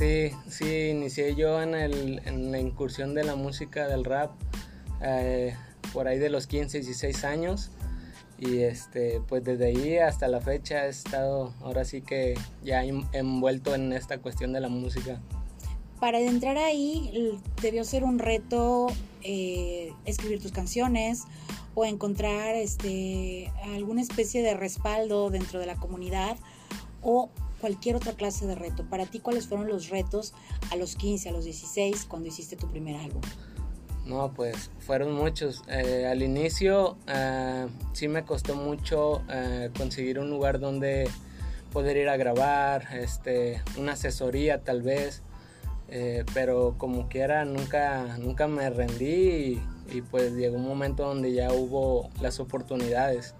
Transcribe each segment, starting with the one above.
Sí, sí, inicié yo en, el, en la incursión de la música del rap eh, por ahí de los 15, 16 años. Y este, pues desde ahí hasta la fecha he estado ahora sí que ya envuelto en esta cuestión de la música. Para entrar ahí debió ser un reto eh, escribir tus canciones o encontrar este, alguna especie de respaldo dentro de la comunidad o cualquier otra clase de reto. Para ti, ¿cuáles fueron los retos a los 15, a los 16, cuando hiciste tu primer álbum? No, pues fueron muchos. Eh, al inicio eh, sí me costó mucho eh, conseguir un lugar donde poder ir a grabar, este, una asesoría tal vez, pero como quiera nunca, nunca me rendí y, pues llegó un momento donde ya hubo las oportunidades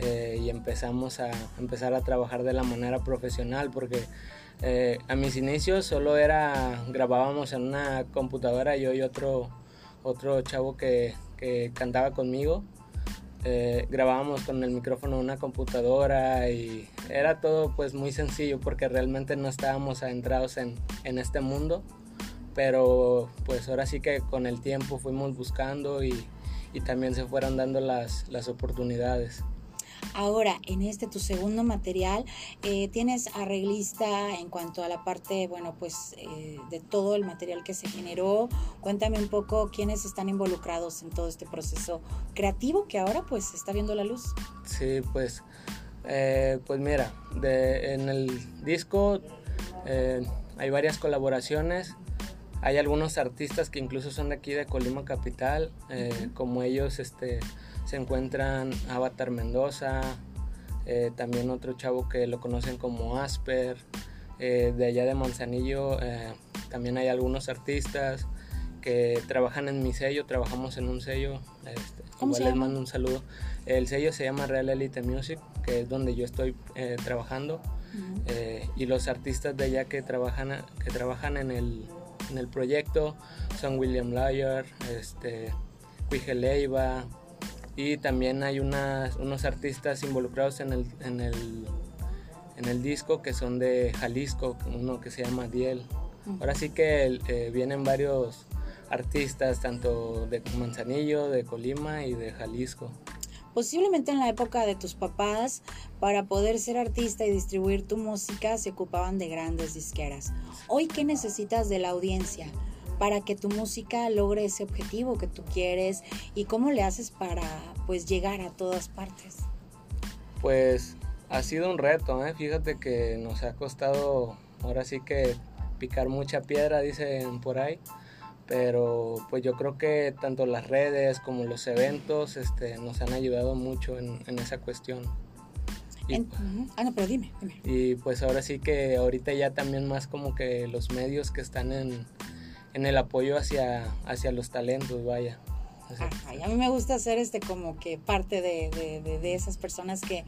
y empezamos a empezar a trabajar de la manera profesional porque a mis inicios solo era grabábamos en una computadora yo y otro otro chavo que, cantaba conmigo. Eh, grabábamos con el micrófono una computadora y era todo pues muy sencillo porque realmente no estábamos adentrados en, en este mundo pero pues ahora sí que con el tiempo fuimos buscando y, y también se fueron dando las, las oportunidades. Ahora, en este tu segundo material, eh, tienes arreglista en cuanto a la parte, bueno, pues eh, de todo el material que se generó. Cuéntame un poco quiénes están involucrados en todo este proceso creativo que ahora pues está viendo la luz. Sí, pues, eh, pues mira, en el disco hay varias colaboraciones. Hay algunos artistas que incluso son de aquí de Colima Capital, como ellos, este se encuentran Avatar Mendoza, eh, también otro chavo que lo conocen como Asper, eh, de allá de Manzanillo eh, también hay algunos artistas que trabajan en mi sello, trabajamos en un sello, este, igual les mando un saludo. El sello se llama Real Elite Music, que es donde yo estoy trabajando, y los artistas de allá que trabajan, que trabajan en, el, en el proyecto son William Lyer, este, Leiva, y también hay unas, unos artistas involucrados en el, en, el, en el disco que son de Jalisco, uno que se llama Diel. Ahora sí que eh, vienen varios artistas, tanto de Manzanillo, de Colima y de Jalisco. Posiblemente en la época de tus papás, para poder ser artista y distribuir tu música, se ocupaban de grandes disqueras. Hoy, ¿qué necesitas de la audiencia? para que tu música logre ese objetivo que tú quieres y cómo le haces para pues llegar a todas partes? Pues ha sido un reto, ¿eh? fíjate que nos ha costado ahora sí que picar mucha piedra, dicen por ahí, pero pues yo creo que tanto las redes como los eventos este, nos han ayudado mucho en, esa cuestión. Y, ah, no, pero dime, dime. Y pues ahora sí que ahorita ya también más como que los medios que están en, en el apoyo hacia, hacia los talentos, vaya. A mí me gusta ser este como que parte de, de, de, esas personas que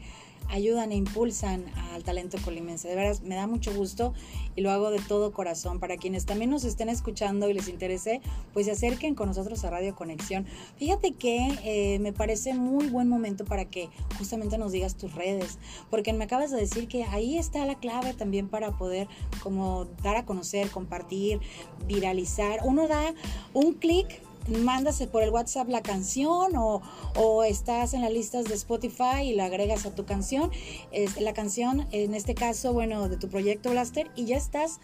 ayudan e impulsan al talento colimense. De veras, me da mucho gusto y lo hago de todo corazón. Para quienes también nos estén escuchando y les interese, pues se acerquen con nosotros a Radio Conexión. Fíjate que eh, me parece muy buen momento para que justamente nos digas tus redes, porque me acabas de decir que ahí está la clave también para poder como dar a conocer, compartir, viralizar. Uno da un clic mándase por el WhatsApp la canción o, estás en las listas de Spotify y la agregas a tu canción, es, la canción en este caso, bueno, de tu proyecto Blaster y ya estás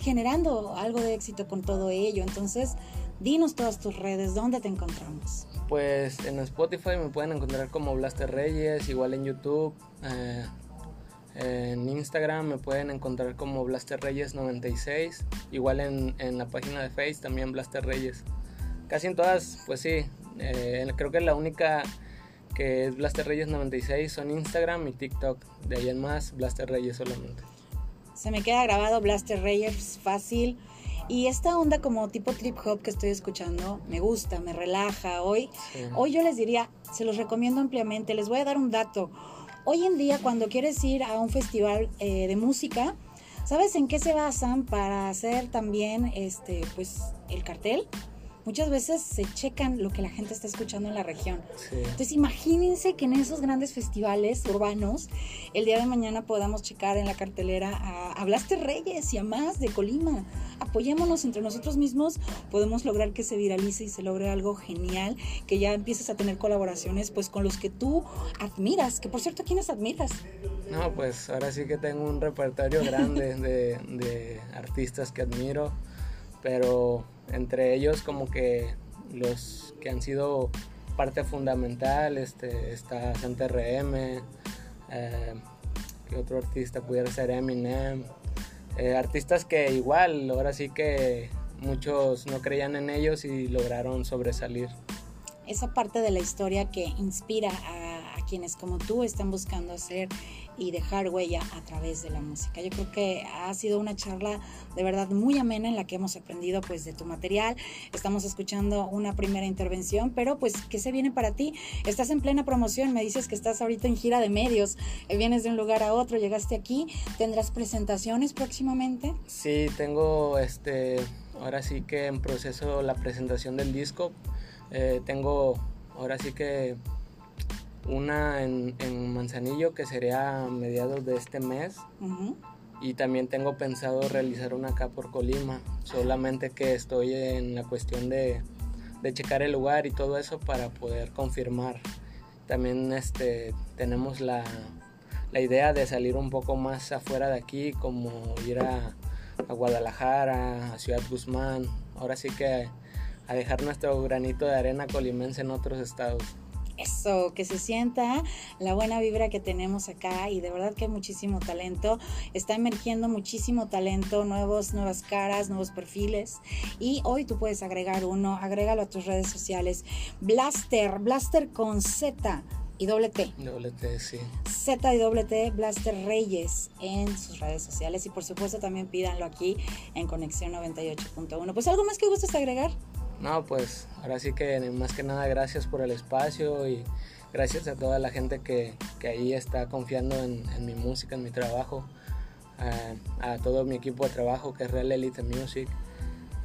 generando algo de éxito con todo ello. Entonces, dinos todas tus redes, ¿dónde te encontramos? Pues en Spotify me pueden encontrar como Blaster Reyes, igual en YouTube. Eh, en Instagram me pueden encontrar como Blaster Reyes 96, igual en, en la página de Face también Blaster Reyes. Casi en todas, pues sí. Eh, creo que la única que es Blaster Reyes 96 son Instagram y TikTok. De ahí en más, Blaster Reyes solamente. Se me queda grabado Blaster Reyes fácil. Y esta onda como tipo trip hop que estoy escuchando me gusta, me relaja. Hoy, hoy yo les diría, se los recomiendo ampliamente. Les voy a dar un dato. Hoy en día cuando quieres ir a un festival eh, de música, ¿sabes en qué se basan para hacer también este, pues, el cartel? Muchas veces se checan lo que la gente está escuchando en la región. Entonces imagínense que en esos grandes festivales urbanos, el día de mañana podamos checar en la cartelera a, Blaster Reyes y a más de Colima. Apoyémonos entre nosotros mismos, podemos lograr que se viralice y se logre algo genial, que ya empieces a tener colaboraciones pues con los que tú admiras, que por cierto, ¿quiénes admiras? No, pues ahora sí que tengo un repertorio grande de, de artistas que admiro, pero entre ellos como que los que han sido parte fundamental, este, está Santa RM, eh, que otro artista pudiera ser Eminem, eh, artistas que igual, ahora sí que muchos no creían en ellos y lograron sobresalir. Esa parte de la historia que inspira a quienes como tú están buscando hacer y dejar huella a través de la música. Yo creo que ha sido una charla de verdad muy amena en la que hemos aprendido pues de tu material. Estamos escuchando una primera intervención, pero pues ¿qué se viene para ti? Estás en plena promoción, me dices que estás ahorita en gira de medios, eh, vienes de un lugar a otro, llegaste aquí, ¿tendrás presentaciones próximamente? Sí, tengo este ahora sí que en proceso la presentación del disco. Eh, tengo ahora sí que una en, Manzanillo que sería a mediados de este mes. Y también tengo pensado realizar una acá por Colima, solamente que estoy en la cuestión de, de checar el lugar y todo eso para poder confirmar. También este, tenemos la, la idea de salir un poco más afuera de aquí, como ir a, a Guadalajara, a Ciudad Guzmán, ahora sí que a dejar nuestro granito de arena colimense en otros estados. Eso, que se sienta la buena vibra que tenemos acá y de verdad que hay muchísimo talento. Está emergiendo muchísimo talento, nuevos, nuevas caras, nuevos perfiles. Y hoy tú puedes agregar uno, agrégalo a tus redes sociales. Blaster, Blaster con Z y doble T. Doble T, sí. Z y doble T, Blaster Reyes en sus redes sociales. Y por supuesto también pídanlo aquí en Conexión 98.1. Pues algo más que gustes agregar. No, pues ahora sí que más que nada gracias por el espacio y gracias a toda la gente que, que ahí está confiando en, en, mi música, en mi trabajo, a, a, todo mi equipo de trabajo que es Real Elite Music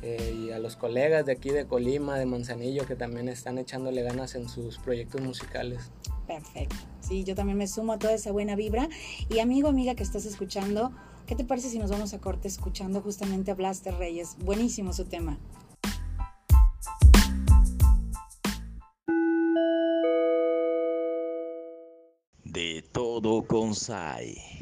eh, y a los colegas de aquí de Colima, de Manzanillo que también están echándole ganas en sus proyectos musicales. Perfecto, sí, yo también me sumo a toda esa buena vibra y amigo, amiga que estás escuchando, ¿qué te parece si nos vamos a corte escuchando justamente a Blaster Reyes? Buenísimo su tema. Todo con SAI.